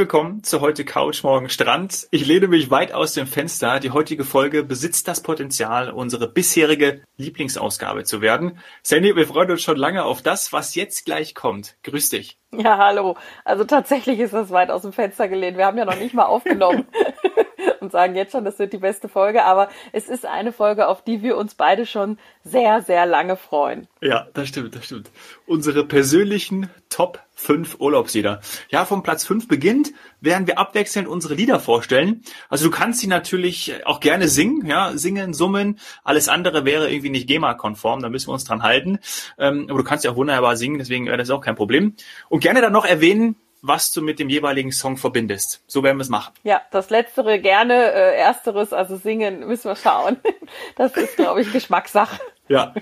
Willkommen zu heute Couch, morgen Strand. Ich lehne mich weit aus dem Fenster. Die heutige Folge besitzt das Potenzial, unsere bisherige Lieblingsausgabe zu werden. Sandy, wir freuen uns schon lange auf das, was jetzt gleich kommt. Grüß dich. Ja, hallo. Also tatsächlich ist das weit aus dem Fenster gelehnt. Wir haben ja noch nicht mal aufgenommen. und sagen jetzt schon, das wird die beste Folge, aber es ist eine Folge, auf die wir uns beide schon sehr, sehr lange freuen. Ja, das stimmt, das stimmt. Unsere persönlichen Top 5 Urlaubslieder. Ja, vom Platz 5 beginnt, werden wir abwechselnd unsere Lieder vorstellen. Also du kannst sie natürlich auch gerne singen, ja, singen, summen. Alles andere wäre irgendwie nicht GEMA-konform, da müssen wir uns dran halten. Ähm, aber du kannst ja auch wunderbar singen, deswegen wäre das auch kein Problem. Und gerne dann noch erwähnen, was du mit dem jeweiligen Song verbindest. So werden wir es machen. Ja, das Letztere gerne, äh, Ersteres, also singen, müssen wir schauen. Das ist, glaube ich, Geschmackssache. Ja,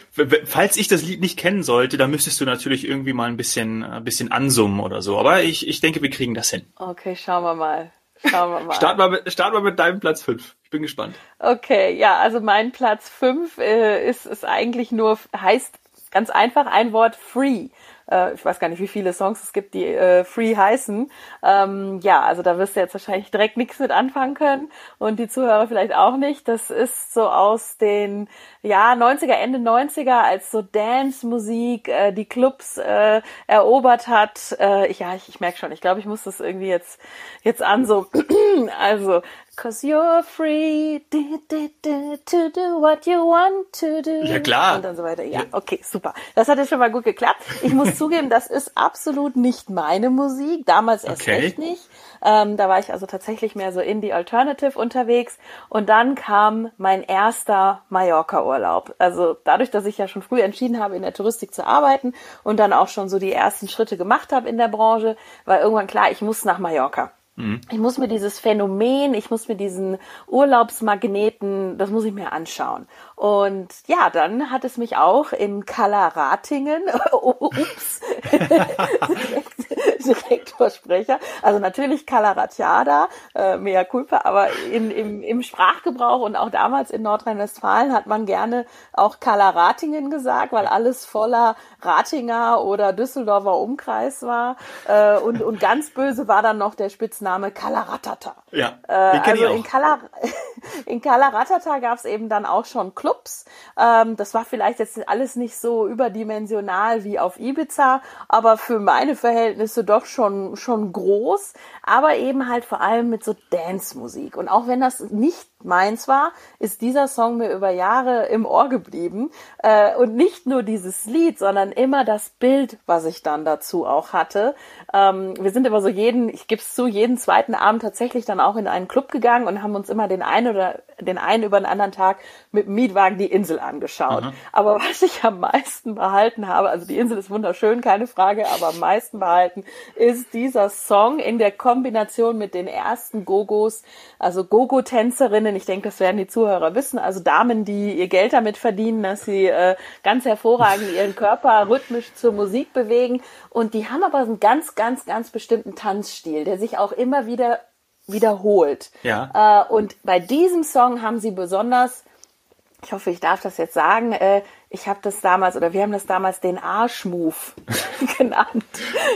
falls ich das Lied nicht kennen sollte, dann müsstest du natürlich irgendwie mal ein bisschen, ein bisschen ansummen oder so. Aber ich, ich denke, wir kriegen das hin. Okay, schauen wir mal. Schauen wir mal. Start mal mit, start mal mit deinem Platz 5. Ich bin gespannt. Okay, ja, also mein Platz 5 äh, ist, ist eigentlich nur, heißt ganz einfach ein Wort Free äh, ich weiß gar nicht, wie viele Songs es gibt, die äh, Free heißen. Ähm, ja, also da wirst du jetzt wahrscheinlich direkt nichts mit anfangen können und die Zuhörer vielleicht auch nicht. Das ist so aus den ja 90er, Ende 90er, als so Dance-Musik äh, die Clubs äh, erobert hat. Äh, ja, ich, ich merke schon, ich glaube, ich muss das irgendwie jetzt jetzt an so also Cause you're free to do what you want to do. Ja, klar. Und dann so weiter. Ja, okay, super. Das hat jetzt schon mal gut geklappt. Ich muss zugeben, das ist absolut nicht meine Musik. Damals erst okay. recht nicht. Ähm, da war ich also tatsächlich mehr so in die Alternative unterwegs. Und dann kam mein erster Mallorca-Urlaub. Also dadurch, dass ich ja schon früh entschieden habe, in der Touristik zu arbeiten und dann auch schon so die ersten Schritte gemacht habe in der Branche, war irgendwann klar, ich muss nach Mallorca. Mhm. Ich muss mir dieses Phänomen, ich muss mir diesen Urlaubsmagneten, das muss ich mir anschauen. Und ja, dann hat es mich auch in Kalaratingen, ups, Direktorsprecher, also natürlich Kalaratiada, äh, mea culpa, aber in, im, im Sprachgebrauch und auch damals in Nordrhein-Westfalen hat man gerne auch Kalaratingen gesagt, weil alles voller Ratinger oder Düsseldorfer Umkreis war. Äh, und, und ganz böse war dann noch der Spitzname Kalaratata. Ja, äh, also. In, Kala, in Kalaratata gab es eben dann auch schon Clubs. Ähm, das war vielleicht jetzt alles nicht so überdimensional wie auf Ibiza, aber für meine Verhältnisse doch schon, schon groß, aber eben halt vor allem mit so Dance-Musik. Und auch wenn das nicht meins war, ist dieser Song mir über Jahre im Ohr geblieben. Äh, und nicht nur dieses Lied, sondern immer das Bild, was ich dann dazu auch hatte. Ähm, wir sind immer so jeden, ich gebe es zu, jeden zweiten Abend tatsächlich dann auch in einen Club gegangen und haben uns immer den einen oder den einen über den anderen Tag mit dem Mietwagen die Insel angeschaut. Mhm. Aber was ich am meisten behalten habe, also die Insel ist wunderschön, keine Frage, aber am meisten behalten ist dieser Song in der Kombination mit den ersten Gogos, also Gogo-Tänzerinnen Freundin, ich denke, das werden die Zuhörer wissen, also Damen, die ihr Geld damit verdienen, dass sie äh, ganz hervorragend ihren Körper rhythmisch zur Musik bewegen. Und die haben aber einen ganz, ganz, ganz bestimmten Tanzstil, der sich auch immer wieder wiederholt. Ja. Äh, und bei diesem Song haben sie besonders ich hoffe, ich darf das jetzt sagen, äh, ich habe das damals oder wir haben das damals den Arschmove genannt.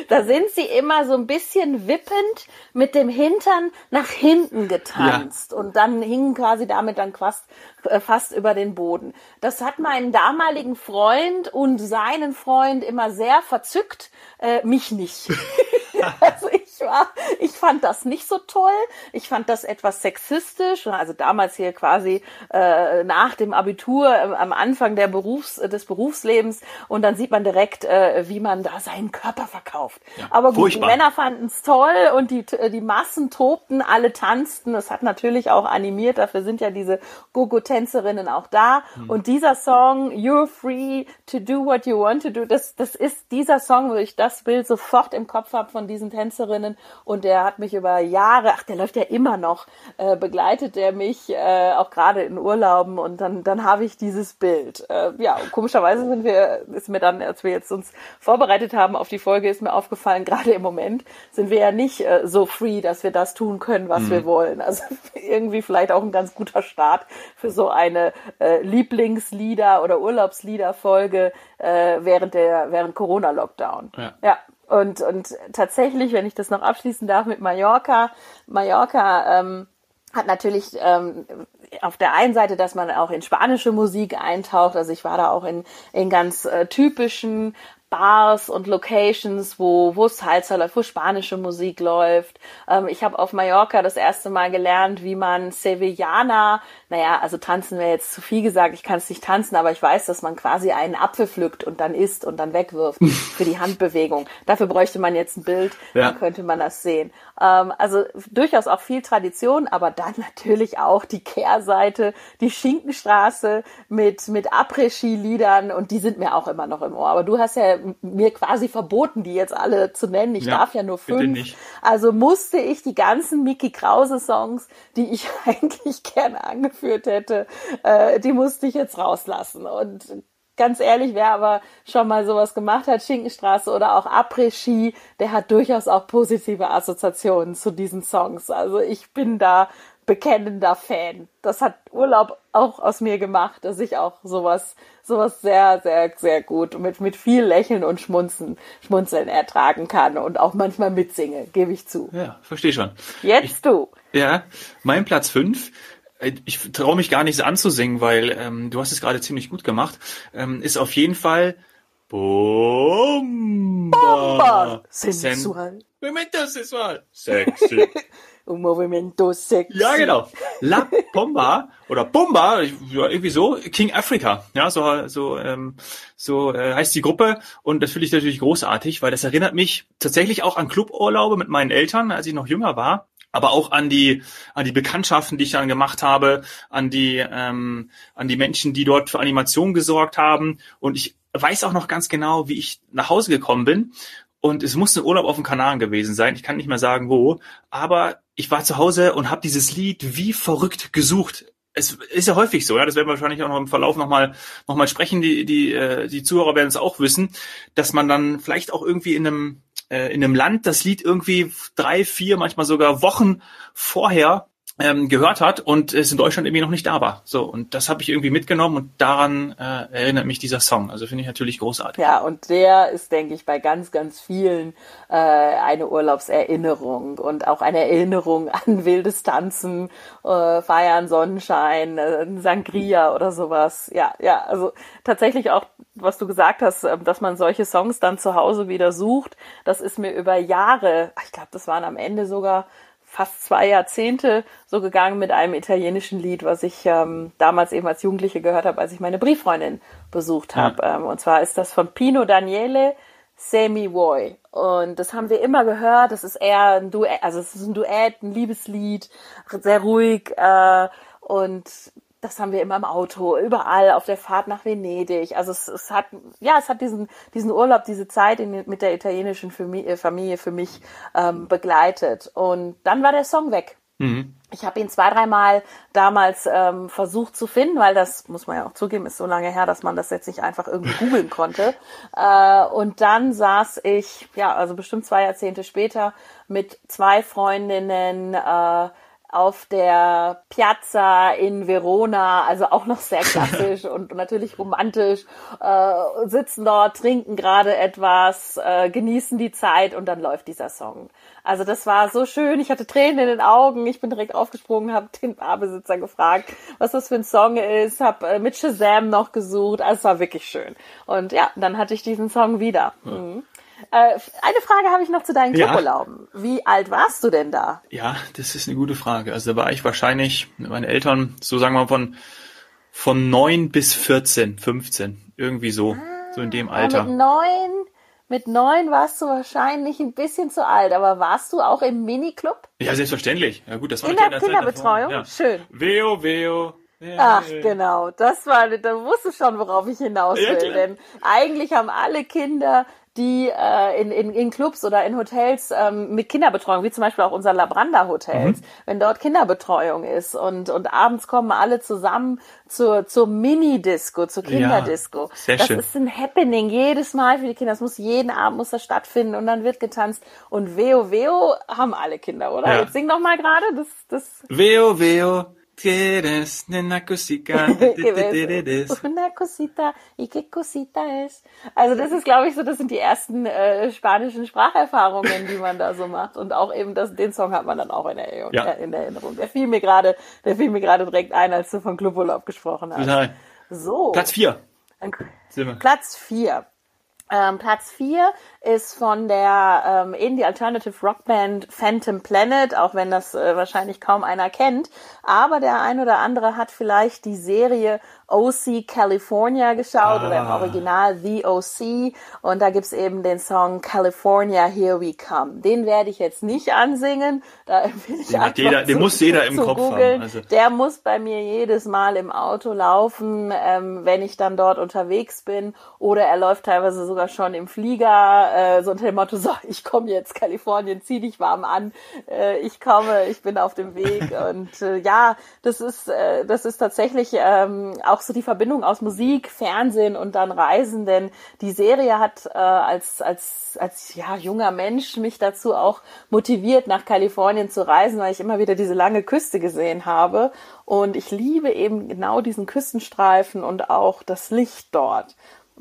Da sind sie immer so ein bisschen wippend mit dem Hintern nach hinten getanzt ja. und dann hingen quasi damit dann fast, äh, fast über den Boden. Das hat meinen damaligen Freund und seinen Freund immer sehr verzückt, äh, mich nicht. also ich war, ich fand das nicht so toll. Ich fand das etwas sexistisch. Also damals hier quasi äh, nach dem Abitur, äh, am Anfang der Berufs, des Berufslebens. Und dann sieht man direkt, äh, wie man da seinen Körper verkauft. Ja, Aber gut, furchtbar. die Männer fanden es toll und die, die Massen tobten, alle tanzten. Das hat natürlich auch animiert. Dafür sind ja diese Gogo-Tänzerinnen auch da. Hm. Und dieser Song, You're Free to Do What You Want to Do, das, das ist dieser Song, wo ich das Bild sofort im Kopf habe von diesen Tänzerinnen Freundin und der hat mich über Jahre, ach, der läuft ja immer noch, äh, begleitet der mich, äh, auch gerade in Urlauben und dann, dann habe ich dieses Bild. Äh, ja, komischerweise sind wir, ist mir dann, als wir jetzt uns vorbereitet haben auf die Folge, ist mir aufgefallen, gerade im Moment sind wir ja nicht äh, so free, dass wir das tun können, was mhm. wir wollen. Also irgendwie vielleicht auch ein ganz guter Start für so eine äh, Lieblingslieder oder Urlaubslieder-Folge äh, während der während Corona-Lockdown. Ja. ja. Und, und tatsächlich, wenn ich das noch abschließen darf mit Mallorca, Mallorca ähm, hat natürlich ähm, auf der einen Seite, dass man auch in spanische Musik eintaucht. Also ich war da auch in, in ganz äh, typischen Bars und Locations, wo, wo Salsa läuft, wo spanische Musik läuft. Ähm, ich habe auf Mallorca das erste Mal gelernt, wie man Sevillana, naja, also tanzen wäre jetzt zu viel gesagt, ich kann es nicht tanzen, aber ich weiß, dass man quasi einen Apfel pflückt und dann isst und dann wegwirft für die Handbewegung. Dafür bräuchte man jetzt ein Bild, ja. dann könnte man das sehen. Ähm, also durchaus auch viel Tradition, aber dann natürlich auch die Kehrseite, die Schinkenstraße mit, mit Après-Ski-Liedern und die sind mir auch immer noch im Ohr. Aber du hast ja mir quasi verboten, die jetzt alle zu nennen. Ich ja, darf ja nur fünf. Also musste ich die ganzen Mickey Krause Songs, die ich eigentlich gerne angeführt hätte, äh, die musste ich jetzt rauslassen. Und ganz ehrlich, wer aber schon mal sowas gemacht hat, Schinkenstraße oder auch Après-Ski, der hat durchaus auch positive Assoziationen zu diesen Songs. Also ich bin da bekennender Fan. Das hat Urlaub auch aus mir gemacht, dass ich auch sowas, sowas sehr, sehr, sehr gut mit, mit viel Lächeln und Schmunzen, Schmunzeln ertragen kann und auch manchmal mitsinge, gebe ich zu. Ja, verstehe schon. Jetzt ich, du. Ja, mein Platz fünf ich traue mich gar nicht anzusingen, weil ähm, du hast es gerade ziemlich gut gemacht, ähm, ist auf jeden Fall Bomba. Bomba. Sensual. Momento sensual. Sexy. Un movimento sexy. Ja, genau. La Bomba oder Bomba, ja, irgendwie so, King Africa. Ja, so, so, ähm, so äh, heißt die Gruppe. Und das finde ich natürlich großartig, weil das erinnert mich tatsächlich auch an Cluburlaube mit meinen Eltern, als ich noch jünger war aber auch an die an die Bekanntschaften, die ich dann gemacht habe, an die ähm, an die Menschen, die dort für Animation gesorgt haben. Und ich weiß auch noch ganz genau, wie ich nach Hause gekommen bin. Und es musste ein Urlaub auf den Kanaren gewesen sein. Ich kann nicht mehr sagen wo, aber ich war zu Hause und habe dieses Lied wie verrückt gesucht. Es ist ja häufig so, ja, das werden wir wahrscheinlich auch noch im Verlauf nochmal noch mal sprechen. Die die äh, die Zuhörer werden es auch wissen, dass man dann vielleicht auch irgendwie in einem in einem Land das Lied irgendwie drei, vier, manchmal sogar Wochen vorher ähm, gehört hat und es in Deutschland irgendwie noch nicht da war. So, und das habe ich irgendwie mitgenommen und daran äh, erinnert mich dieser Song. Also finde ich natürlich großartig. Ja, und der ist, denke ich, bei ganz, ganz vielen äh, eine Urlaubserinnerung und auch eine Erinnerung an wildes Tanzen, äh, Feiern, Sonnenschein, äh, Sangria oder sowas. Ja, ja, also tatsächlich auch, was du gesagt hast, äh, dass man solche Songs dann zu Hause wieder sucht, das ist mir über Jahre, ich glaube, das waren am Ende sogar fast zwei Jahrzehnte so gegangen mit einem italienischen Lied, was ich ähm, damals eben als Jugendliche gehört habe, als ich meine Brieffreundin besucht habe. Ja. Ähm, und zwar ist das von Pino Daniele Semi Vuoi. Und das haben wir immer gehört. Das ist eher ein Duett, also es ist ein Duett, ein Liebeslied, sehr ruhig. Äh, und das haben wir immer im Auto, überall auf der Fahrt nach Venedig. Also es, es hat, ja, es hat diesen, diesen Urlaub, diese Zeit in, mit der italienischen Familie, Familie für mich ähm, begleitet. Und dann war der Song weg. Mhm. Ich habe ihn zwei, dreimal damals ähm, versucht zu finden, weil das, muss man ja auch zugeben, ist so lange her, dass man das jetzt nicht einfach irgendwie googeln konnte. Äh, und dann saß ich, ja, also bestimmt zwei Jahrzehnte später mit zwei Freundinnen äh, auf der Piazza in Verona, also auch noch sehr klassisch und natürlich romantisch, äh, sitzen dort, trinken gerade etwas, äh, genießen die Zeit und dann läuft dieser Song. Also das war so schön, ich hatte Tränen in den Augen, ich bin direkt aufgesprungen, habe den Barbesitzer gefragt, was das für ein Song ist, habe äh, mit Shazam noch gesucht, also es war wirklich schön. Und ja, dann hatte ich diesen Song wieder. Mhm. Äh, eine Frage habe ich noch zu deinen Cluburlauben. Ja. Wie alt warst du denn da? Ja, das ist eine gute Frage. Also da war ich wahrscheinlich mit meinen Eltern, so sagen wir mal von, von neun bis 14, 15. Irgendwie so. Ah, so in dem Alter. Mit neun, mit neun warst du wahrscheinlich ein bisschen zu alt, aber warst du auch im Miniclub? Ja, selbstverständlich. Ja gut, das war In der Kinderbetreuung? Ja. Schön. Veo, Veo. Ach, genau. Das war, da wusstest du schon, worauf ich hinaus will. Ja, denn eigentlich haben alle Kinder die äh, in, in, in Clubs oder in Hotels ähm, mit Kinderbetreuung, wie zum Beispiel auch unser Labranda Hotels, mhm. wenn dort Kinderbetreuung ist und, und abends kommen alle zusammen zur, zur Mini-Disco, zur Kinderdisco. Ja, sehr das schön. ist ein Happening jedes Mal für die Kinder. Das muss jeden Abend muss das stattfinden und dann wird getanzt. Und Veo Veo haben alle Kinder, oder? Ja. Jetzt sing doch mal gerade das, das. Veo Quieres, nena cosita. Una cosita, y qué cosita es. Also das ist, glaube ich, so, das sind die ersten äh, spanischen Spracherfahrungen, die man da so macht. Und auch eben das, den Song hat man dann auch in Erinnerung. Ja. Äh, in Erinnerung. Der fiel mir gerade, der fiel mir gerade direkt ein, als du von Cluburlaub gesprochen hast. Total. So. Platz vier. Platz vier. Ähm, Platz vier ist von der ähm, Indie Alternative Rockband Phantom Planet, auch wenn das äh, wahrscheinlich kaum einer kennt. Aber der ein oder andere hat vielleicht die Serie OC California geschaut oder im Ah. Original The OC. Und da gibt's eben den Song California Here We Come. Den werde ich jetzt nicht ansingen. Da empfehle ich Den hat jeder- den zu- muss jeder im Kopf haben, googeln. also. Der muss bei mir jedes Mal im Auto laufen, ähm, wenn ich dann dort unterwegs bin. Oder er läuft teilweise sogar schon im Flieger, äh, so unter dem Motto, so, ich komme jetzt, Kalifornien, zieh dich warm an, äh, ich komme, ich bin auf dem Weg. Und äh, ja, das ist, äh, das ist tatsächlich ähm, auch so die Verbindung aus Musik, Fernsehen und dann Reisen, denn die Serie hat äh, als, als, als ja, junger Mensch mich dazu auch motiviert, nach Kalifornien zu reisen, weil ich immer wieder diese lange Küste gesehen habe. Und ich liebe eben genau diesen Küstenstreifen und auch das Licht dort.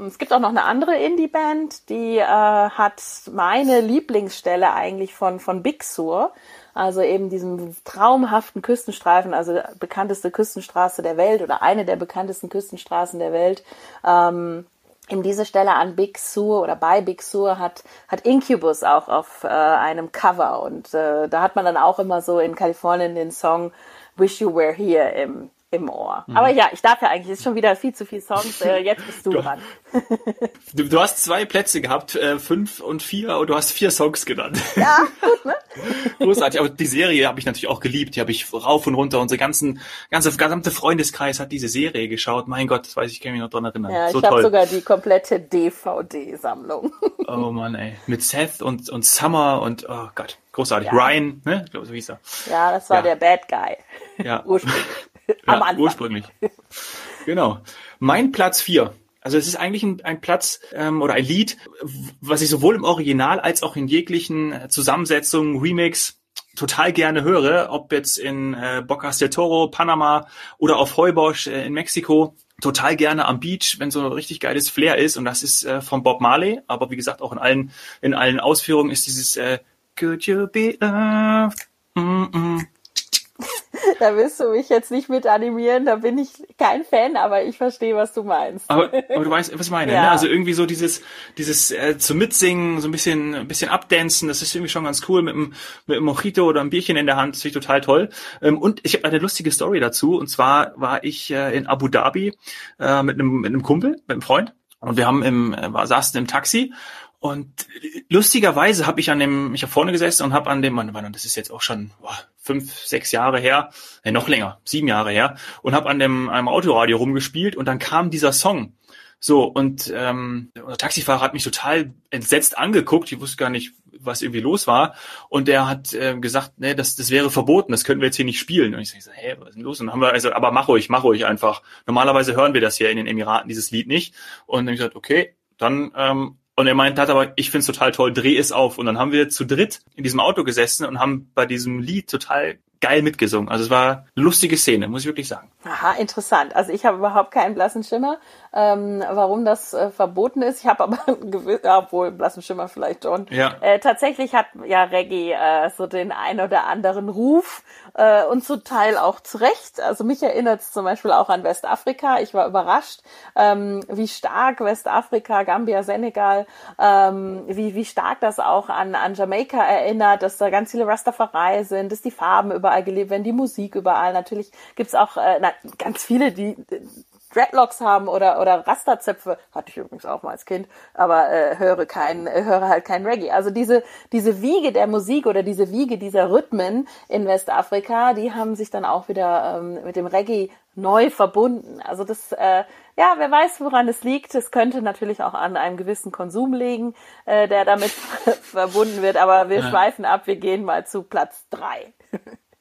Es gibt auch noch eine andere Indie-Band, die äh, hat meine Lieblingsstelle eigentlich von, von Big Sur. Also eben diesem traumhaften Küstenstreifen, also bekannteste Küstenstraße der Welt oder eine der bekanntesten Küstenstraßen der Welt. Ähm, eben diese Stelle an Big Sur oder bei Big Sur hat, hat Incubus auch auf äh, einem Cover und äh, da hat man dann auch immer so in Kalifornien den Song Wish You Were Here im, im Ohr. Aber ja, ich darf ja eigentlich, es ist schon wieder viel zu viel Songs, äh, jetzt bist du dran. Du, du hast zwei Plätze gehabt, äh, fünf und vier, und du hast vier Songs genannt. Ja, gut, ne? Großartig. Aber die Serie habe ich natürlich auch geliebt. Die habe ich rauf und runter. Unser ganzen, ganze gesamte Freundeskreis hat diese Serie geschaut. Mein Gott, das weiß ich, kann mich noch dran erinnern. Ja, so ich habe sogar die komplette DVD-Sammlung. Oh Mann, ey. Mit Seth und, und Summer und, oh Gott, großartig. Ja. Ryan, ne? Ich glaube, so hieß er. Ja, das war Ja. der Bad Guy. Ja. Ursprünglich. Am Anfang. ursprünglich. genau. Mein Platz vier. Also es ist eigentlich ein, ein Platz ähm, oder ein Lied, was ich sowohl im Original als auch in jeglichen Zusammensetzungen, Remix total gerne höre, ob jetzt in äh, Bocas del Toro, Panama oder auf Heubosch äh, in Mexiko. Total gerne am Beach, wenn so ein richtig geiles Flair ist. Und das ist äh, von Bob Marley. Aber wie gesagt, auch in allen, in allen Ausführungen ist dieses äh, Could you be loved? Mm -mm. Da willst du mich jetzt nicht mit animieren, da bin ich kein Fan, aber ich verstehe, was du meinst. Aber, aber du weißt, was ich meine. Ja. Ne? Also irgendwie so dieses, dieses äh, zum Mitsingen, so ein bisschen, ein bisschen abdancen, das ist irgendwie schon ganz cool mit einem, mit einem Mojito oder einem Bierchen in der Hand, das finde ich total toll. Ähm, und ich habe eine lustige Story dazu. Und zwar war ich äh, in Abu Dhabi äh, mit einem, mit einem Kumpel, mit einem Freund. Und wir haben im, äh, saßen im Taxi und lustigerweise habe ich an dem, ich habe vorne gesessen und habe an dem, Mann, Mann, das ist jetzt auch schon boah, fünf, sechs Jahre her, äh, noch länger, sieben Jahre her, und habe an dem einem Autoradio rumgespielt und dann kam dieser Song. So, und ähm, der Taxifahrer hat mich total entsetzt angeguckt. Ich wusste gar nicht, was irgendwie los war. Und der hat äh, gesagt, nee, das, das wäre verboten, das können wir jetzt hier nicht spielen. Und ich so, hä, was ist denn los? Und dann haben wir also, aber mach ruhig, mach ruhig einfach. Normalerweise hören wir das hier in den Emiraten, dieses Lied nicht. Und dann hab ich gesagt, okay, dann ähm, und er meint, hat aber, ich find's total toll, dreh es auf. Und dann haben wir zu dritt in diesem Auto gesessen und haben bei diesem Lied total geil mitgesungen. Also es war eine lustige Szene, muss ich wirklich sagen. Aha, interessant. Also ich habe überhaupt keinen blassen Schimmer, ähm, warum das äh, verboten ist. Ich habe aber gewiss, ja, obwohl blassen Schimmer vielleicht schon. Ja. Äh, tatsächlich hat ja Reggae äh, so den ein oder anderen Ruf äh, und zum Teil auch zu Recht. Also mich erinnert es zum Beispiel auch an Westafrika. Ich war überrascht, ähm, wie stark Westafrika, Gambia, Senegal, ähm, wie, wie stark das auch an, an Jamaika erinnert, dass da ganz viele Rastafari sind, dass die Farben überall gelebt werden, die Musik überall. Natürlich gibt's auch äh, na, ganz viele, die Dreadlocks haben oder oder Rasterzöpfe hatte ich übrigens auch mal als Kind, aber äh, höre kein höre halt kein Reggae. Also diese diese Wiege der Musik oder diese Wiege dieser Rhythmen in Westafrika, die haben sich dann auch wieder ähm, mit dem Reggae neu verbunden. Also das äh, ja, wer weiß, woran es liegt. Es könnte natürlich auch an einem gewissen Konsum liegen, äh, der damit verbunden wird. Aber wir Ja. schweifen ab. Wir gehen mal zu Platz drei.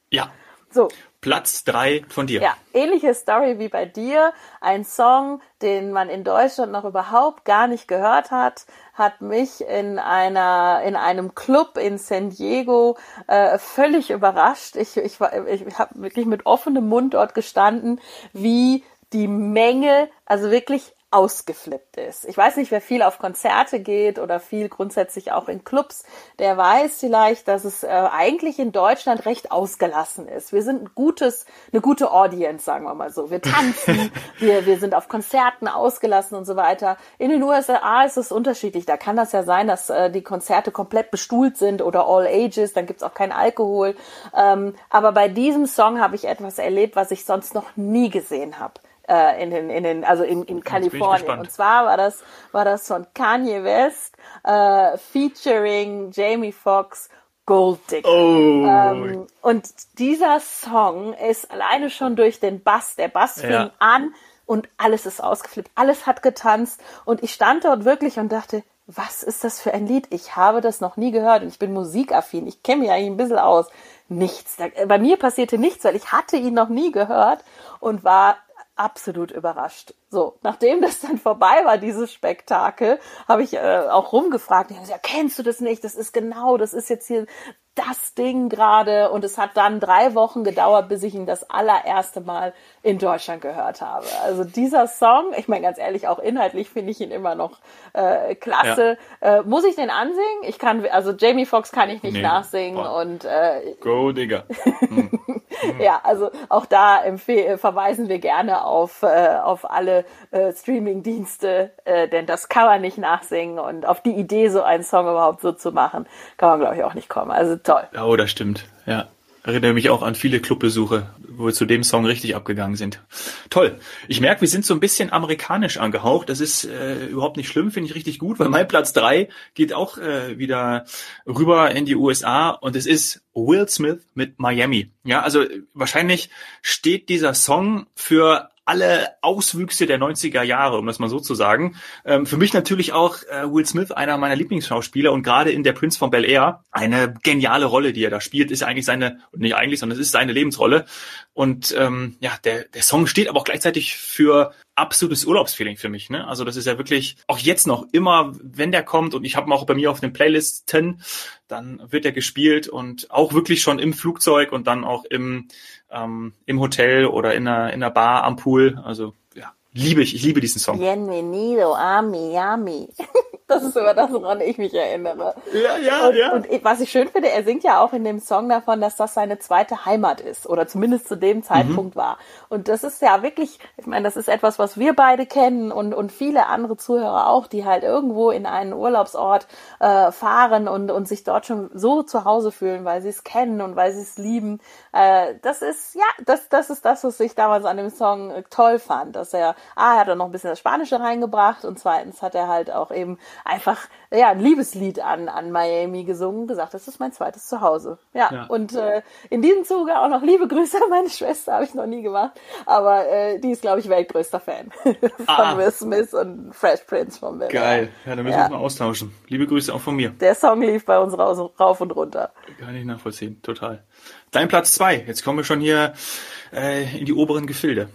Ja, So, Platz drei von dir. Ja, ähnliche Story wie bei dir. Ein Song, den man in Deutschland noch überhaupt gar nicht gehört hat, hat mich in einer in einem Club in San Diego äh, völlig überrascht. Ich ich war ich habe wirklich mit offenem Mund dort gestanden, wie die Menge, also wirklich ausgeflippt ist. Ich weiß nicht, wer viel auf Konzerte geht oder viel grundsätzlich auch in Clubs, der weiß vielleicht, dass es äh, eigentlich in Deutschland recht ausgelassen ist. Wir sind ein gutes, eine gute Audience, sagen wir mal so. Wir tanzen, wir, wir sind auf Konzerten ausgelassen und so weiter. In den USA ist es unterschiedlich. Da kann das ja sein, dass äh, die Konzerte komplett bestuhlt sind oder all ages, dann gibt's auch keinen Alkohol. Ähm, aber bei diesem Song habe ich etwas erlebt, was ich sonst noch nie gesehen habe äh, in den, in den, also in, in Kalifornien. Und zwar war das, war das von Kanye West, äh, featuring Jamie Foxx, Gold Digger. Oh. Ähm, und dieser Song ist alleine schon durch den Bass, der Bass fing ja. an und alles ist ausgeflippt, alles hat getanzt und ich stand dort wirklich und dachte, was ist das für ein Lied? Ich habe das noch nie gehört und ich bin musikaffin, ich kenne mich eigentlich ein bisschen aus. Nichts. Bei mir passierte nichts, weil ich hatte ihn noch nie gehört und war absolut überrascht. So, nachdem das dann vorbei war, dieses Spektakel, habe ich äh, auch rumgefragt. Die haben gesagt, kennst du das nicht? Das ist genau, das ist jetzt hier das Ding gerade. Und es hat dann drei Wochen gedauert, bis ich ihn das allererste Mal in Deutschland gehört habe. Also dieser Song, ich meine ganz ehrlich, auch inhaltlich finde ich ihn immer noch äh, klasse. Ja. Äh, muss ich den ansingen? Ich kann, also Jamie Foxx kann ich nicht nee. nachsingen Boah. und äh, Go Digger. Hm. ja, also auch da verweisen wir gerne auf, äh, auf alle äh, Streaming-Dienste, äh, denn das kann man nicht nachsingen und auf die Idee, so einen Song überhaupt so zu machen, kann man, glaube ich, auch nicht kommen. Also toll. Oh, das stimmt, ja. Erinnere mich auch an viele Clubbesuche, wo wir zu dem Song richtig abgegangen sind. Toll. Ich merke, wir sind so ein bisschen amerikanisch angehaucht. Das ist äh, überhaupt nicht schlimm, finde ich richtig gut, weil mein Platz drei geht auch äh, wieder rüber in die USA und es ist Will Smith mit Miami. Ja, also wahrscheinlich steht dieser Song für alle Auswüchse der 90er Jahre, um das mal so zu sagen. Ähm, für mich natürlich auch äh, Will Smith, einer meiner Lieblingsschauspieler und gerade in Der Prinz von Bel Air eine geniale Rolle, die er da spielt, ist eigentlich seine, nicht eigentlich, sondern es ist seine Lebensrolle. Und ähm, ja, der, der Song steht aber auch gleichzeitig für absolutes Urlaubsfeeling für mich. Ne? Also das ist ja wirklich auch jetzt noch immer, wenn der kommt und ich habe ihn auch bei mir auf den Playlisten, dann wird er gespielt und auch wirklich schon im Flugzeug und dann auch im ähm, im Hotel oder in einer in einer Bar am Pool. Also ja, liebe ich. Ich liebe diesen Song. Bienvenido a Miami. Das ist immer das, woran ich mich erinnere. Ja, ja, und, ja. Und was ich schön finde, er singt ja auch in dem Song davon, dass das seine zweite Heimat ist oder zumindest zu dem Zeitpunkt mhm. war. Und das ist ja wirklich, ich meine, das ist etwas, was wir beide kennen und, und viele andere Zuhörer auch, die halt irgendwo in einen Urlaubsort äh, fahren und, und sich dort schon so zu Hause fühlen, weil sie es kennen und weil sie es lieben. Äh, das ist, ja, das, das ist das, was ich damals an dem Song toll fand, dass er, ah, er hat da noch ein bisschen das Spanische reingebracht und zweitens hat er halt auch eben einfach ja ein Liebeslied an an Miami gesungen, gesagt, das ist mein zweites Zuhause. Ja, ja. und äh, in diesem Zuge auch noch liebe Grüße an meine Schwester, habe ich noch nie gemacht, aber äh, die ist glaube ich weltgrößter Fan von ah. Will Smith und Fresh Prince von Will. Geil, ja, dann müssen ja. wir uns mal austauschen. Liebe Grüße auch von mir. Der Song lief bei uns raus, rauf und runter. Kann ich nachvollziehen, total. Dein Platz zwei. Jetzt kommen wir schon hier äh, in die oberen Gefilde.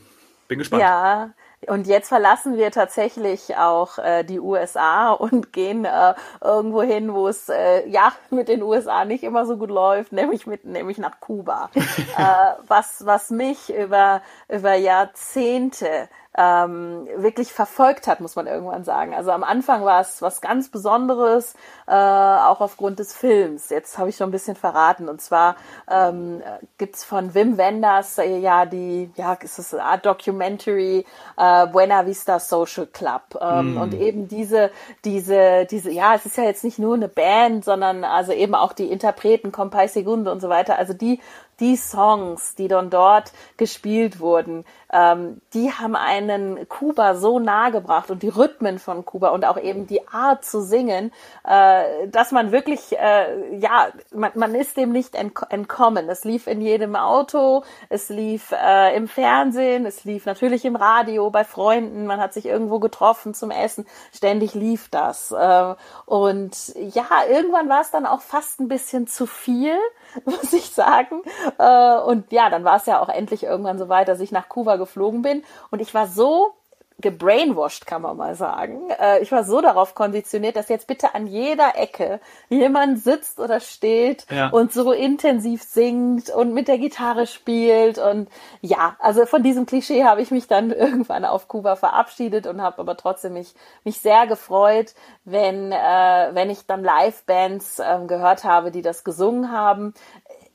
Bin gespannt. Ja, und jetzt verlassen wir tatsächlich auch äh, die USA und gehen äh, irgendwo hin, wo es äh, ja mit den USA nicht immer so gut läuft, nämlich mit nämlich nach Kuba. äh, was was mich über über Jahrzehnte ähm, wirklich verfolgt hat, muss man irgendwann sagen. Also am Anfang war es was ganz Besonderes, äh, auch aufgrund des Films. Jetzt habe ich schon ein bisschen verraten. Und zwar ähm, gibt von Wim Wenders äh, ja die, ja, ist es eine Art Documentary äh, Buena Vista Social Club. Ähm, mm. Und eben diese, diese, diese, ja, es ist ja jetzt nicht nur eine Band, sondern also eben auch die Interpreten, Compay Segundo und so weiter. Also die die Songs, die dann dort gespielt wurden, ähm, die haben einen Kuba so nahe gebracht und die Rhythmen von Kuba und auch eben die Art zu singen, äh, dass man wirklich, äh, ja, man, man ist dem nicht entkommen. Es lief in jedem Auto, es lief äh, im Fernsehen, es lief natürlich im Radio, bei Freunden, man hat sich irgendwo getroffen zum Essen, ständig lief das. Äh, und ja, irgendwann war es dann auch fast ein bisschen zu viel, muss ich sagen. Äh, und ja, dann war es ja auch endlich irgendwann so weit, dass ich nach Kuba geflogen bin. Und ich war so gebrainwashed, kann man mal sagen. Äh, ich war so darauf konditioniert, dass jetzt bitte an jeder Ecke jemand sitzt oder steht ja. und so intensiv singt und mit der Gitarre spielt. Und ja, also von diesem Klischee habe ich mich dann irgendwann auf Kuba verabschiedet und habe aber trotzdem mich, mich sehr gefreut, wenn, äh, wenn ich dann Live-Bands äh, gehört habe, die das gesungen haben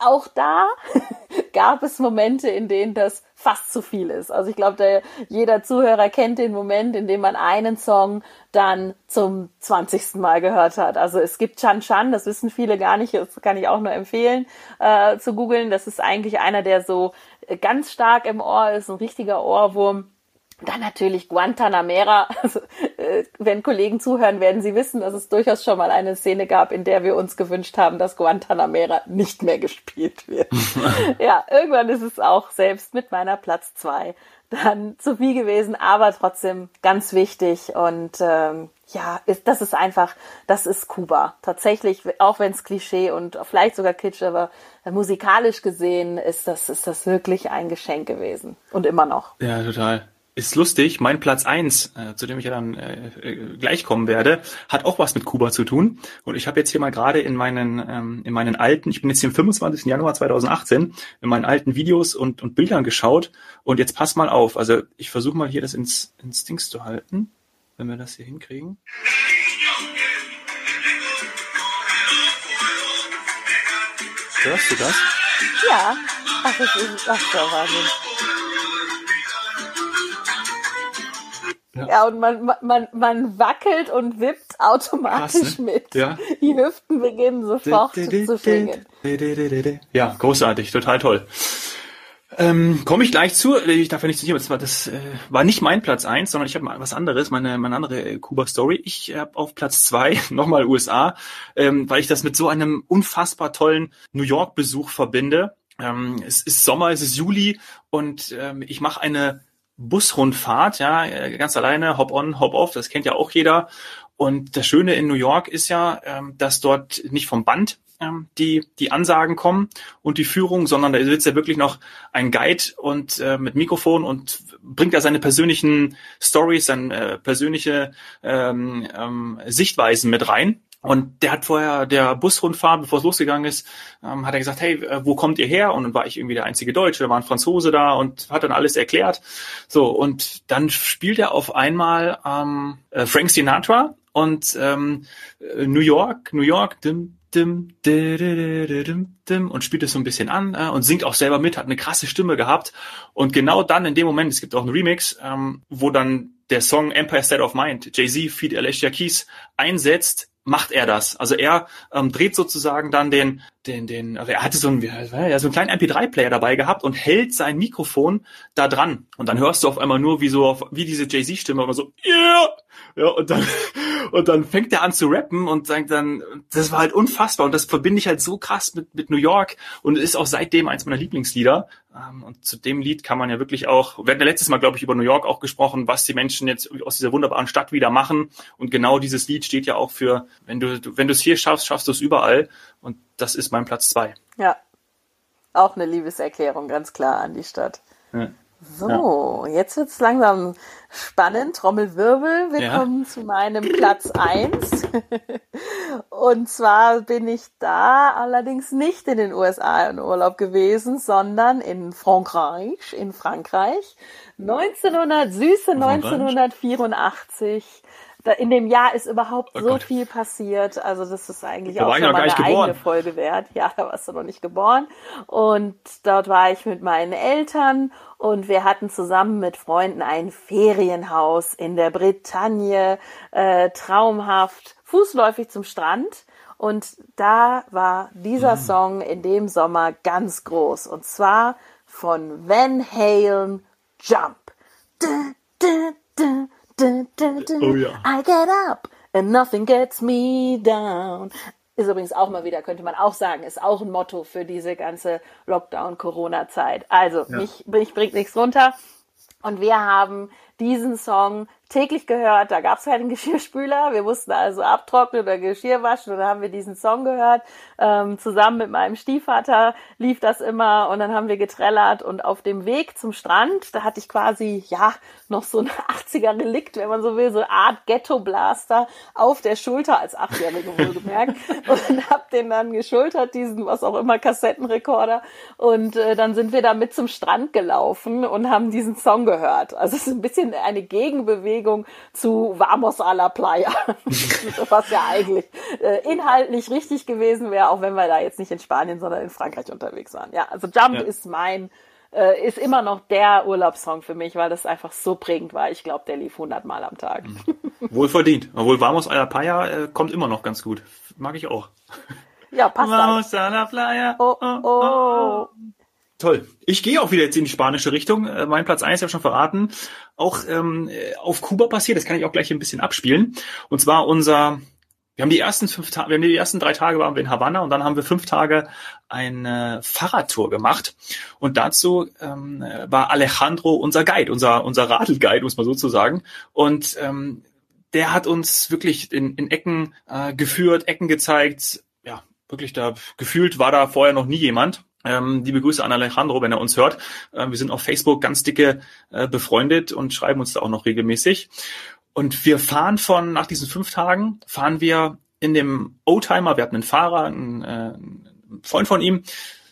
auch da gab es Momente, in denen das fast zu viel ist. Also ich glaube, jeder Zuhörer kennt den Moment, in dem man einen Song dann zum zwanzigsten Mal gehört hat. Also es gibt Chan Chan, das wissen viele gar nicht, das kann ich auch nur empfehlen äh, zu googeln. Das ist eigentlich einer, der so ganz stark im Ohr ist, ein richtiger Ohrwurm. Dann natürlich Guantanamera. Also, äh, wenn Kollegen zuhören, werden sie wissen, dass es durchaus schon mal eine Szene gab, in der wir uns gewünscht haben, dass Guantanamera nicht mehr gespielt wird. ja, irgendwann ist es auch selbst mit meiner Platz zwei dann zu viel gewesen, aber trotzdem ganz wichtig und ähm, ja, ist, das ist einfach, das ist Kuba. Tatsächlich, auch wenn es Klischee und vielleicht sogar Kitsch, aber musikalisch gesehen ist das, ist das wirklich ein Geschenk gewesen und immer noch. Ja, total ist lustig, mein Platz eins, äh, zu dem ich ja dann äh, äh, gleich kommen werde, hat auch was mit Kuba zu tun. Und ich habe jetzt hier mal gerade in meinen ähm, in meinen alten, ich bin jetzt hier am 25. Januar 2018, in meinen alten Videos und, und Bildern geschaut. Und jetzt pass mal auf. Also ich versuche mal hier das ins, ins Dings zu halten, wenn wir das hier hinkriegen. Hörst du das? Ja. Ach, das ist, ach, der Wahnsinn. Ja. ja, und man, man, man wackelt und wippt automatisch Krass, ne? mit. Ja. Die Hüften beginnen sofort zu schwingen. Ja, großartig, total toll. Ähm, Komme ich gleich zu. Ich darf ja nicht zu dir, das war, das äh, war nicht mein Platz eins, sondern ich habe mal was anderes, meine, meine andere äh, Kuba-Story. Ich habe auf Platz zwei nochmal USA, ähm, weil ich das mit so einem unfassbar tollen New York-Besuch verbinde. Ähm, es ist Sommer, es ist Juli und ähm, ich mache eine Busrundfahrt, ja, ganz alleine, hop on, hop off, das kennt ja auch jeder. Und das Schöne in New York ist ja, ähm, dass dort nicht vom Band ähm, die, die Ansagen kommen und die Führung, sondern da sitzt ja wirklich noch ein Guide und äh, mit Mikrofon und bringt da seine persönlichen Stories, seine äh, persönliche ähm, ähm, Sichtweisen mit rein. Und der hat vorher der Busrundfahrt, bevor es losgegangen ist, ähm, hat er gesagt, hey, äh, wo kommt ihr her? Und dann war ich irgendwie der einzige Deutsche, da war ein Franzose da und hat dann alles erklärt. So, und dann spielt er auf einmal ähm, äh, Frank Sinatra und ähm, äh, New York, New York, dim, dim, dim, dim, und spielt es so ein bisschen an äh, und singt auch selber mit, hat eine krasse Stimme gehabt. Und genau dann in dem Moment, es gibt auch einen Remix, ähm, wo dann der Song Empire State of Mind, Jay-Z, Feed Alicia Keys einsetzt, macht er das. Also er ähm, dreht sozusagen dann den, den, den, also er hatte so einen, ja, so einen kleinen MP3-Player dabei gehabt und hält sein Mikrofon da dran. Und dann hörst du auf einmal nur, wie so, auf, wie diese Jay-Z-Stimme immer so, yeah! Ja, und dann, und dann fängt er an zu rappen und sagt dann, das war halt unfassbar und das verbinde ich halt so krass mit, mit New York und ist auch seitdem eins meiner Lieblingslieder. Ähm, und zu dem Lied kann man ja wirklich auch, wir hatten ja letztes Mal, glaube ich, über New York auch gesprochen, was die Menschen jetzt aus dieser wunderbaren Stadt wieder machen. Und genau dieses Lied steht ja auch für, wenn du, wenn du es hier schaffst, schaffst du es überall. Und das ist mein Platz zwei. Ja. Auch eine Liebeserklärung, ganz klar an die Stadt. Ja. So, ja. jetzt wird's langsam spannend. Trommelwirbel. Wir ja. kommen zu meinem Platz eins. Und zwar bin ich da allerdings nicht in den USA in Urlaub gewesen, sondern in Frankreich, in Frankreich. 1900, süße 1984 in dem Jahr ist überhaupt oh so Gott. viel passiert. Also das ist eigentlich da auch schon mal eine eigene Folge wert. Ja, da warst du noch nicht geboren. Und dort war ich mit meinen Eltern und wir hatten zusammen mit Freunden ein Ferienhaus in der Bretagne, äh, traumhaft, fußläufig zum Strand. Und da war dieser mhm. Song in dem Sommer ganz groß. Und zwar von Van Halen Jump. Oh ja. I get up and nothing gets me down. Ist übrigens auch mal wieder, könnte man auch sagen, ist auch ein Motto für diese ganze Lockdown-Corona-Zeit. Also, ja. mich, mich bringt nichts runter. Und wir haben diesen Song täglich gehört. Da gab es keinen Geschirrspüler. Wir mussten also abtrocknen oder Geschirr waschen und dann haben wir diesen Song gehört. Ähm, zusammen mit meinem Stiefvater lief das immer und dann haben wir getrellert und auf dem Weg zum Strand, da hatte ich quasi, ja, noch so ein 80er Relikt, wenn man so will, so eine Art Ghetto-Blaster auf der Schulter als Achtjährige wohlgemerkt und hab den dann geschultert, diesen, was auch immer, Kassettenrekorder und äh, dann sind wir da mit zum Strand gelaufen und haben diesen Song gehört. Also es ist ein bisschen eine Gegenbewegung Bewegung zu Vamos a la Playa, was ja eigentlich äh, inhaltlich richtig gewesen wäre, auch wenn wir da jetzt nicht in Spanien, sondern in Frankreich unterwegs waren. Ja, also Jump ja. ist mein äh, ist immer noch der Urlaubssong für mich, weil das einfach so prägend war. Ich glaube, der lief 100 Mal am Tag. Mhm. Wohlverdient. Obwohl Vamos a la Playa äh, kommt immer noch ganz gut. Mag ich auch. Ja, passt. Vamos a la Playa. Oh, oh, oh. Toll. Ich gehe auch wieder jetzt in die spanische Richtung. Äh, mein Platz eins ja schon verraten. Auch ähm, auf Kuba passiert, das kann ich auch gleich ein bisschen abspielen. Und zwar unser, wir haben die ersten fünf Tage, wir haben die ersten drei Tage waren wir in Havanna und dann haben wir fünf Tage eine Fahrradtour gemacht. Und dazu ähm, war Alejandro unser Guide, unser, unser Radelguide, muss man so zu sagen. Und ähm, der hat uns wirklich in, in Ecken äh, geführt, Ecken gezeigt. Ja, wirklich da gefühlt war da vorher noch nie jemand. Ähm, liebe Grüße an Alejandro, wenn er uns hört. Äh, wir sind auf Facebook ganz dicke äh, befreundet und schreiben uns da auch noch regelmäßig. Und wir fahren von, nach diesen fünf Tagen, fahren wir in dem Oldtimer, wir hatten einen Fahrer, einen, äh, einen Freund von ihm,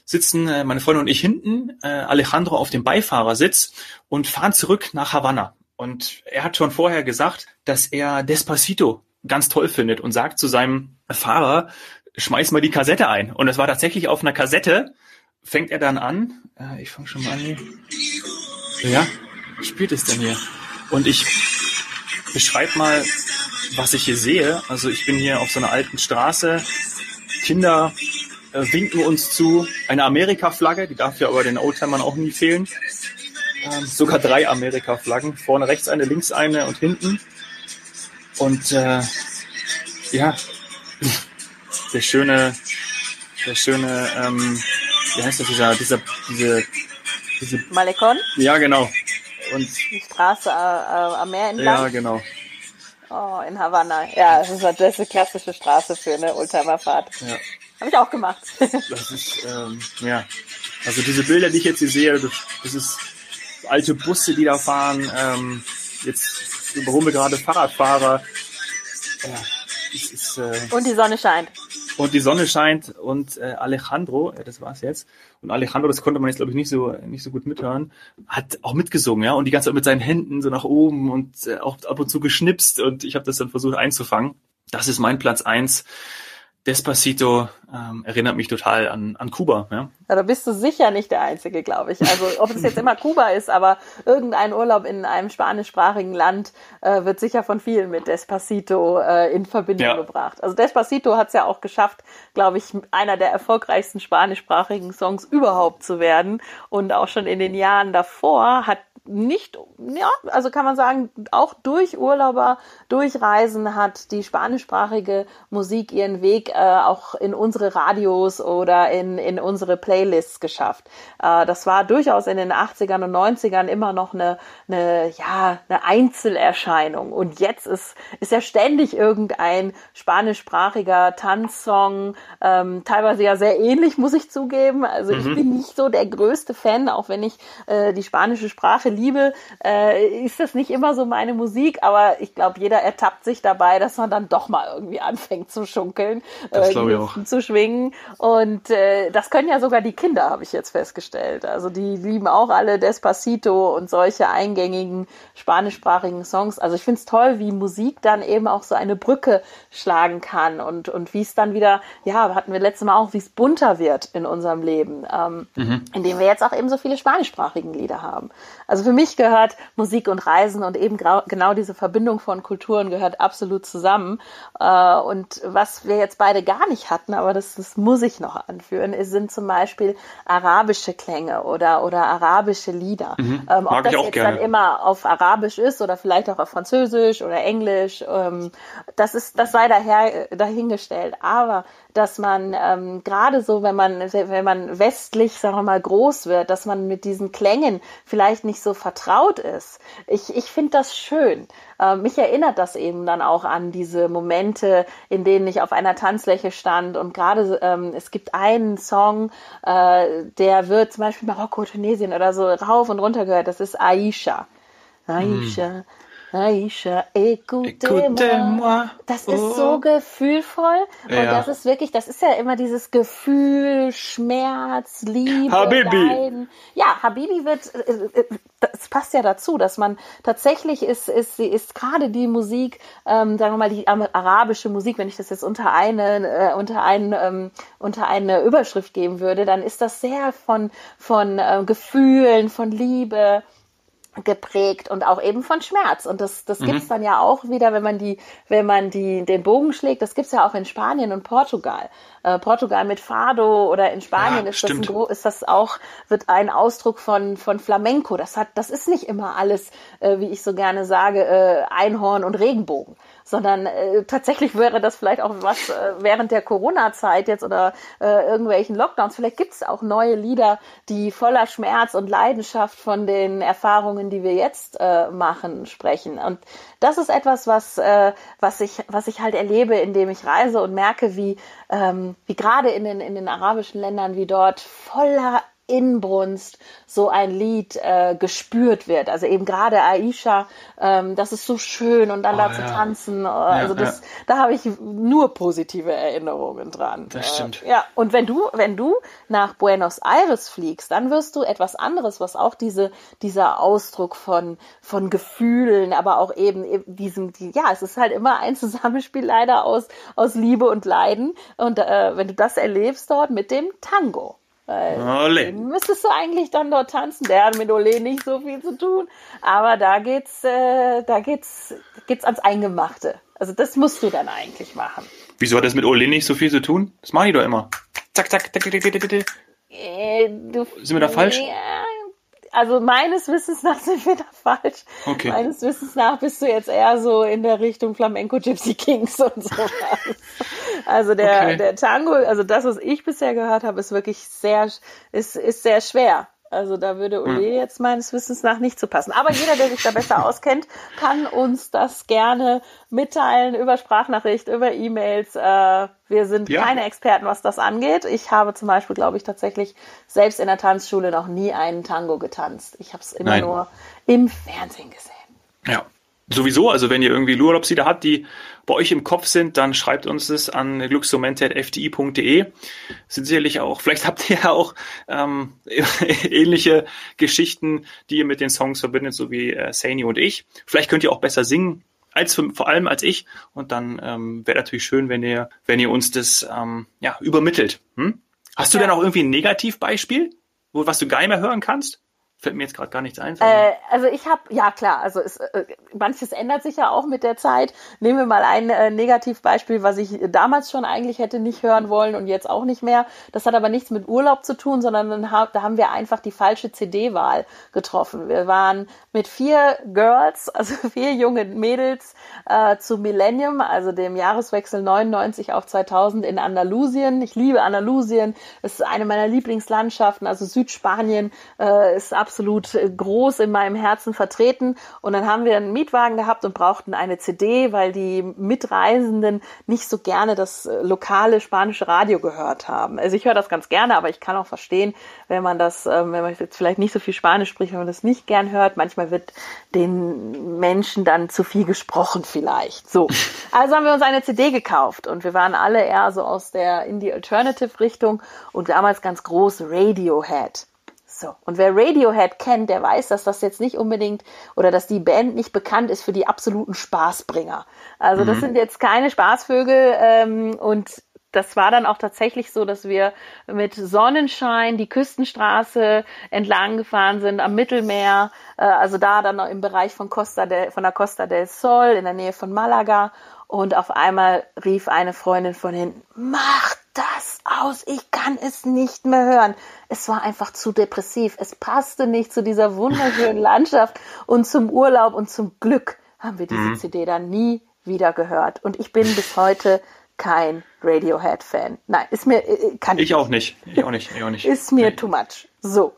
sitzen äh, meine Freundin und ich hinten, äh, Alejandro auf dem Beifahrersitz und fahren zurück nach Havanna. Und er hat schon vorher gesagt, dass er Despacito ganz toll findet und sagt zu seinem Fahrer, schmeiß mal die Kassette ein. Und es war tatsächlich auf einer Kassette, fängt er dann an. Äh, ich fange schon mal an hier. Ja, spielt es denn hier? Und ich beschreibe mal, was ich hier sehe. Also ich bin hier auf so einer alten Straße. Kinder äh, winken uns zu. Eine Amerika-Flagge, die darf ja aber den Oldtimern auch nie fehlen. Ähm, sogar drei Amerika-Flaggen. Vorne rechts eine, links eine und hinten. Und äh, ja, der schöne, der schöne ähm, wie heißt das, dieser, dieser, diese, diese Malekon? Ja, genau. Und die Straße äh, äh, am Meer entlang? Ja, genau. Oh, in Havanna. Ja, das ist, das ist eine klassische Straße für eine Oldtimerfahrt. Ja. Habe ich auch gemacht. das ist, ähm, ja. Also diese Bilder, die ich jetzt hier sehe, das ist alte Busse, die da fahren. Ähm, jetzt überholen wir gerade Fahrradfahrer. Ja, ist, äh, Und die Sonne scheint und die Sonne scheint und äh, Alejandro, äh, das war's jetzt, und Alejandro, das konnte man jetzt glaube ich nicht so nicht so gut mithören, hat auch mitgesungen, ja, und die ganze Zeit mit seinen Händen so nach oben und äh, auch ab und zu geschnipst. Und ich habe das dann versucht einzufangen. Das ist mein Platz eins. Despacito ähm, erinnert mich total an, an Kuba. Ja? ja, da bist du sicher nicht der Einzige, glaube ich. Also ob es jetzt immer Kuba ist, aber irgendein Urlaub in einem spanischsprachigen Land äh, wird sicher von vielen mit Despacito äh, in Verbindung ja. gebracht. Also Despacito hat es ja auch geschafft, glaube ich, einer der erfolgreichsten spanischsprachigen Songs überhaupt zu werden. Und auch schon in den Jahren davor hat nicht, ja, also kann man sagen, auch durch Urlauber, durch Reisen hat die spanischsprachige Musik ihren Weg äh, auch in unsere Radios oder in, in unsere Playlists geschafft. Äh, das war durchaus in den 80ern und 90ern immer noch eine, eine, ja, eine Einzelerscheinung. Und jetzt ist, ist ja ständig irgendein spanischsprachiger Tanzsong, ähm, teilweise ja sehr ähnlich, muss ich zugeben. Also mhm. ich bin nicht so der größte Fan, auch wenn ich äh, die spanische Sprache liebe, äh, ist das nicht immer so meine Musik, aber ich glaube, jeder ertappt sich dabei, dass man dann doch mal irgendwie anfängt zu schunkeln, äh, zu schwingen. Und äh, das können ja sogar die Kinder, habe ich jetzt festgestellt. Also die lieben auch alle Despacito und solche eingängigen spanischsprachigen Songs. Also ich finde es toll, wie Musik dann eben auch so eine Brücke schlagen kann und, und wie es dann wieder, ja, hatten wir letztes Mal auch, wie es bunter wird in unserem Leben, ähm, mhm. indem wir jetzt auch eben so viele spanischsprachigen Lieder haben. Also für mich gehört Musik und Reisen und eben genau diese Verbindung von Kulturen gehört absolut zusammen. Äh, und was wir jetzt beide gar nicht hatten, aber das, das muss ich noch anführen, sind zum Beispiel arabische Klänge oder, oder arabische Lieder. Mhm. Ähm, Mag ob das ich auch jetzt gerne. dann immer auf Arabisch ist oder vielleicht auch auf Französisch oder Englisch, ähm, das ist, das sei daher, dahingestellt. Aber dass man ähm, gerade so, wenn man, wenn man westlich, sagen wir mal, groß wird, dass man mit diesen Klängen vielleicht nicht so vertraut ist. Ich, ich finde das schön. Äh, mich erinnert das eben dann auch an diese Momente, in denen ich auf einer Tanzfläche stand und gerade ähm, es gibt einen Song, äh, der wird zum Beispiel Marokko, Tunesien oder so rauf und runter gehört. Das ist Aisha. Aisha. Aisha, écoutez-moi. Das Oh. ist so gefühlvoll und Ja. das ist wirklich, das ist ja immer dieses Gefühl, Schmerz, Liebe, Habibi. Leiden. Ja, Habibi wird, äh, äh, das passt ja dazu, dass man tatsächlich ist, ist, ist gerade die Musik, ähm, sagen wir mal die arabische Musik, wenn ich das jetzt unter eine, äh, unter einen, ähm, unter eine Überschrift geben würde, dann ist das sehr von von äh, Gefühlen, von Liebe geprägt und auch eben von Schmerz. Und das, das gibt's dann ja auch wieder, wenn man die, wenn man die, den Bogen schlägt. Das gibt's ja auch in Spanien und Portugal. Äh, Portugal mit Fado oder in Spanien Ja, ist das, ist das auch, wird ein Ausdruck von, von Flamenco. Das hat, das ist nicht immer alles, äh, wie ich so gerne sage, äh, Einhorn und Regenbogen sondern äh, tatsächlich wäre das vielleicht auch was äh, während der Corona-Zeit jetzt oder äh, irgendwelchen Lockdowns. Vielleicht gibt es auch neue Lieder, die voller Schmerz und Leidenschaft von den Erfahrungen, die wir jetzt äh, machen, sprechen. Und das ist etwas, was, äh, was, ich, was ich halt erlebe, indem ich reise und merke, wie, ähm, wie gerade in den, in den arabischen Ländern, wie dort voller Inbrunst so ein Lied äh, gespürt wird. Also eben gerade Aisha, ähm, das ist so schön und dann da Oh, zu ja. tanzen. Äh, also das, ja. da habe ich nur positive Erinnerungen dran. Das stimmt. Äh, ja, und wenn du, wenn du nach Buenos Aires fliegst, dann wirst du etwas anderes, was auch diese, dieser Ausdruck von, von Gefühlen, aber auch eben, eben diesem, die, ja, es ist halt immer ein Zusammenspiel leider aus, aus Liebe und Leiden. Und äh, wenn du das erlebst dort mit dem Tango. Weil Ole. müsstest du eigentlich dann dort tanzen. Der hat mit Ole nicht so viel zu tun. Aber da geht's, äh, da geht's, geht's ans Eingemachte. Also das musst du dann eigentlich machen. Wieso hat das mit Ole nicht so viel zu tun? Das machen die doch immer. Zack, zack, zack, zack, zack, zack, zack. Äh, du, Sind wir da falsch? Ja, also meines Wissens nach sind wir da falsch. Okay. Meines Wissens nach bist du jetzt eher so in der Richtung Flamenco Gypsy Kings und sowas. Also der, Okay. der Tango, also das, was ich bisher gehört habe, ist wirklich sehr, ist, ist sehr schwer. Also da würde Ole Hm. jetzt meines Wissens nach nicht zu passen. Aber jeder, der sich da besser auskennt, kann uns das gerne mitteilen über Sprachnachricht, über E-Mails. Äh, wir sind Ja. keine Experten, was das angeht. Ich habe zum Beispiel, glaube ich, tatsächlich selbst in der Tanzschule noch nie einen Tango getanzt. Ich habe es immer Nein. nur im Fernsehen gesehen. Ja. Sowieso, also wenn ihr irgendwie Urlaubslieder habt, die bei euch im Kopf sind, dann schreibt uns das an glücksmomente.fdi.de. Sind sicherlich auch, vielleicht habt ihr ja auch ähm, ähnliche Geschichten, die ihr mit den Songs verbindet, so wie äh, Saini und ich. Vielleicht könnt ihr auch besser singen, als vor allem als ich. Und dann ähm, wäre natürlich schön, wenn ihr, wenn ihr uns das ähm, ja, übermittelt. Hm? Hast du Ja. denn auch irgendwie ein Negativbeispiel, wo, was du gar nicht mehr hören kannst? Fällt mir jetzt gerade gar nichts ein. Äh, also ich habe, ja klar, also es, äh, manches ändert sich ja auch mit der Zeit. Nehmen wir mal ein äh, Negativbeispiel, was ich damals schon eigentlich hätte nicht hören wollen und jetzt auch nicht mehr. Das hat aber nichts mit Urlaub zu tun, sondern ha da haben wir einfach die falsche CD-Wahl getroffen. Wir waren mit vier Girls, also vier junge Mädels äh, zu Millennium, also dem Jahreswechsel 99 auf 2000 in Andalusien. Ich liebe Andalusien. Es ist eine meiner Lieblingslandschaften, also Südspanien äh, ist absolut äh, groß in meinem Herzen vertreten. Und dann haben wir einen Mietwagen gehabt und brauchten eine CD, weil die Mitreisenden nicht so gerne das äh, lokale spanische Radio gehört haben. Also ich höre das ganz gerne, aber ich kann auch verstehen, wenn man das, ähm, wenn man jetzt vielleicht nicht so viel Spanisch spricht, wenn man das nicht gern hört. Manchmal wird den Menschen dann zu viel gesprochen vielleicht. So. Also haben wir uns eine CD gekauft und wir waren alle eher so aus der Indie-Alternative-Richtung und damals ganz groß Radiohead. So. Und wer Radiohead kennt, der weiß, dass das jetzt nicht unbedingt oder dass die Band nicht bekannt ist für die absoluten Spaßbringer. Also das sind jetzt keine Spaßvögel ähm, und das war dann auch tatsächlich so, dass wir mit Sonnenschein die Küstenstraße entlang gefahren sind am Mittelmeer, äh, also da dann noch im Bereich von Costa del, von der Costa del Sol in der Nähe von Malaga und auf einmal rief eine Freundin von hinten, mach das aus, ich kann es nicht mehr hören. Es war einfach zu depressiv. Es passte nicht zu dieser wunderschönen Landschaft und zum Urlaub und zum Glück haben wir diese mhm. CD dann nie wieder gehört. Und ich bin bis heute kein Radiohead-Fan. Nein, ist mir, äh, kann ich. Ich auch nicht. Ich auch nicht. Ich auch nicht. ist mir nee. too much. So.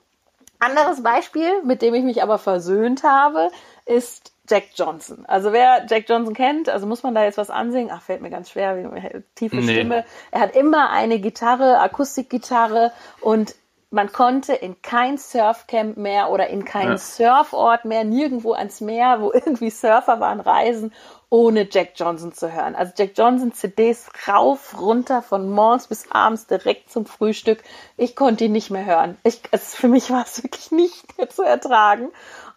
Anderes Beispiel, mit dem ich mich aber versöhnt habe, ist Jack Johnson. Also wer Jack Johnson kennt, also muss man da jetzt was ansingen? Ach, fällt mir ganz schwer, wie tiefe nee. Stimme. Er hat immer eine Gitarre, Akustikgitarre und man konnte in kein Surfcamp mehr oder in keinen ja. Surfort mehr, nirgendwo ans Meer, wo irgendwie Surfer waren, reisen, ohne Jack Johnson zu hören. Also Jack Johnson CDs rauf, runter, von morgens bis abends direkt zum Frühstück. Ich konnte ihn nicht mehr hören. Ich, also für mich war es wirklich nicht mehr zu ertragen.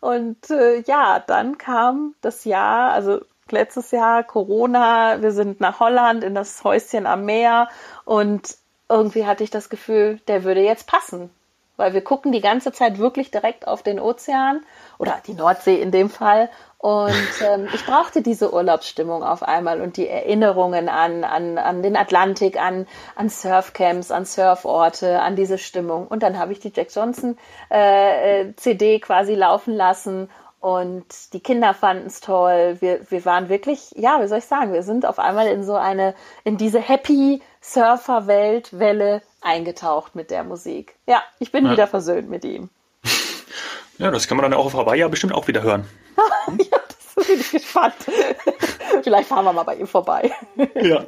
Und äh, ja, dann kam das Jahr, also letztes Jahr Corona, wir sind nach Holland in das Häuschen am Meer und irgendwie hatte ich das Gefühl, der würde jetzt passen. Weil wir gucken die ganze Zeit wirklich direkt auf den Ozean oder die Nordsee in dem Fall und ähm, ich brauchte diese Urlaubsstimmung auf einmal und die Erinnerungen an, an, an den Atlantik, an, an Surfcamps, an Surforte, an diese Stimmung. Und dann habe ich die Jack Johnson äh, äh CD quasi laufen lassen und die Kinder fanden es toll. Wir, wir waren wirklich, ja, wie soll ich sagen, wir sind auf einmal in so eine, in diese Happy Surfer-Welt, Welle eingetaucht mit der Musik. Ja, ich bin ja. wieder versöhnt mit ihm. Ja, das kann man dann auch auf Hawaii ja bestimmt auch wieder hören. ja, das bin ich gespannt. Vielleicht fahren wir mal bei ihm vorbei. ja.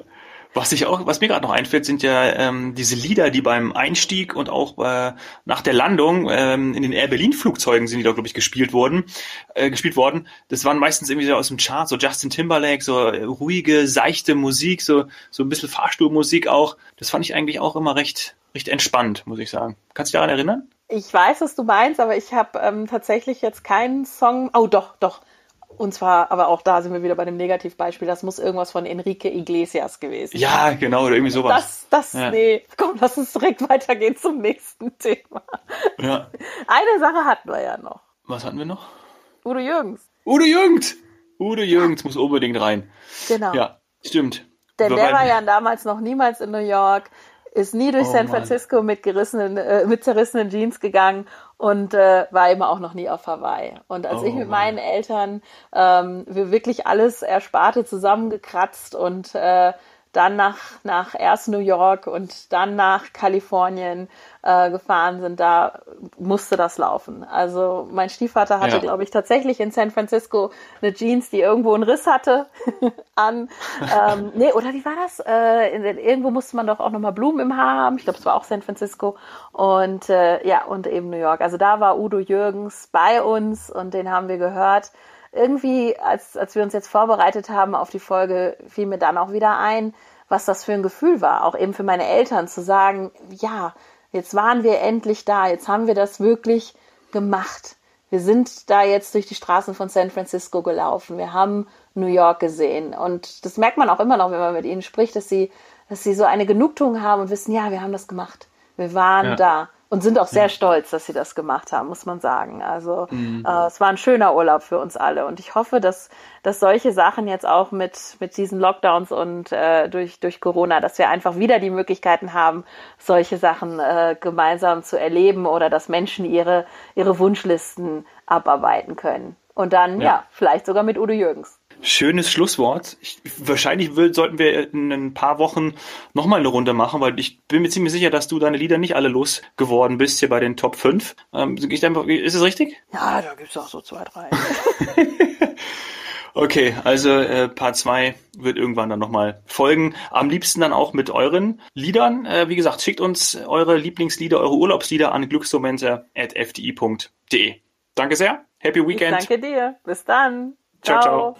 Was ich auch, was mir gerade noch einfällt, sind ja ähm, diese Lieder, die beim Einstieg und auch äh, nach der Landung ähm, in den Air Berlin Flugzeugen sind die da glaube ich gespielt worden, äh, gespielt worden. Das waren meistens irgendwie so aus dem Chart, so Justin Timberlake, so äh, ruhige, seichte Musik, so so ein bisschen Fahrstuhlmusik auch. Das fand ich eigentlich auch immer recht recht entspannt, muss ich sagen. Kannst du dich daran erinnern? Ich weiß, was du meinst, aber ich habe ähm, tatsächlich jetzt keinen Song. Oh, doch, doch. Und zwar, aber auch da sind wir wieder bei dem Negativbeispiel. Das muss irgendwas von Enrique Iglesias gewesen Ja, genau, oder irgendwie sowas. Das, das, ja. nee. Komm, lass uns direkt weitergehen zum nächsten Thema. Ja. Eine Sache hatten wir ja noch. Was hatten wir noch? Udo Jürgens. Udo Jürgens! Udo Jürgens muss unbedingt rein. Genau. Ja, stimmt. Denn der war ja damals noch niemals in New York ist nie durch oh, San Francisco mit gerissenen, äh, mit zerrissenen Jeans gegangen und äh, war eben auch noch nie auf Hawaii. Und als oh, ich mit meinen Eltern ähm, wir wirklich alles Ersparte zusammengekratzt und äh, dann nach, nach erst New York und dann nach Kalifornien äh, gefahren sind, da musste das laufen. Also mein Stiefvater hatte, ja. glaube ich, tatsächlich in San Francisco eine Jeans, die irgendwo einen Riss hatte an. Ähm, nee, oder wie war das? Äh, in, irgendwo musste man doch auch nochmal Blumen im Haar haben. Ich glaube, es war auch San Francisco. Und äh, ja, und eben New York. Also da war Udo Jürgens bei uns und den haben wir gehört irgendwie, als, als wir uns jetzt vorbereitet haben auf die Folge, fiel mir dann auch wieder ein, was das für ein Gefühl war, auch eben für meine Eltern zu sagen, ja, jetzt waren wir endlich da, jetzt haben wir das wirklich gemacht. Wir sind da jetzt durch die Straßen von San Francisco gelaufen, wir haben New York gesehen und das merkt man auch immer noch, wenn man mit ihnen spricht, dass sie, dass sie so eine Genugtuung haben und wissen, ja, wir haben das gemacht, wir waren ja. da und sind auch sehr ja. stolz, dass sie das gemacht haben, muss man sagen. Also mhm. äh, es war ein schöner Urlaub für uns alle und ich hoffe, dass, dass solche Sachen jetzt auch mit, mit diesen Lockdowns und äh, durch, durch Corona, dass wir einfach wieder die Möglichkeiten haben, solche Sachen äh, gemeinsam zu erleben oder dass Menschen ihre, ihre Wunschlisten abarbeiten können. Und dann, ja, ja vielleicht sogar mit Udo Jürgens. Schönes Schlusswort. Ich, wahrscheinlich sollten wir in ein paar Wochen nochmal eine Runde machen, weil ich bin mir ziemlich sicher, dass du deine Lieder nicht alle losgeworden bist hier bei den Top 5. Ähm, ist es richtig? Ja, da gibt's auch so zwei, drei. okay, also äh, Part 2 wird irgendwann dann nochmal folgen. Am liebsten dann auch mit euren Liedern. Äh, wie gesagt, schickt uns eure Lieblingslieder, eure Urlaubslieder an glücksmomente.fdi.de. Danke sehr. Happy Weekend. Ich danke dir. Bis dann. ciao. ciao. ciao.